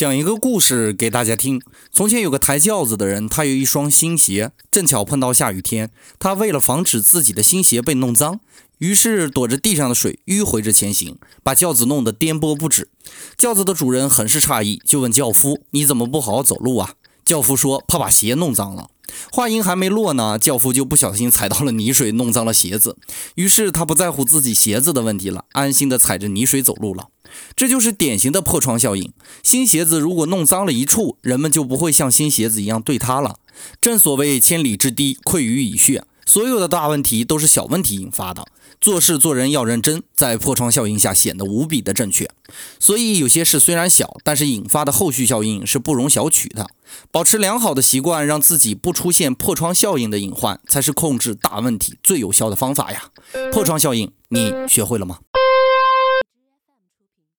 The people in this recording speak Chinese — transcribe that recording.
讲一个故事给大家听。从前有个抬轿子的人，他有一双新鞋，正巧碰到下雨天，他为了防止自己的新鞋被弄脏，于是躲着地上的水迂回着前行，把轿子弄得颠簸不止。轿子的主人很是诧异，就问轿夫：“你怎么不好好走路啊？”轿夫说：“怕把鞋弄脏了。”话音还没落呢，轿夫就不小心踩到了泥水，弄脏了鞋子。于是他不在乎自己鞋子的问题了，安心的踩着泥水走路了。这就是典型的破窗效应。新鞋子如果弄脏了一处，人们就不会像新鞋子一样对它了。正所谓千里之堤，溃于蚁穴。所有的大问题都是小问题引发的。做事做人要认真，在破窗效应下显得无比的正确。所以有些事虽然小，但是引发的后续效应是不容小觑的。保持良好的习惯，让自己不出现破窗效应的隐患，才是控制大问题最有效的方法呀。破窗效应，你学会了吗？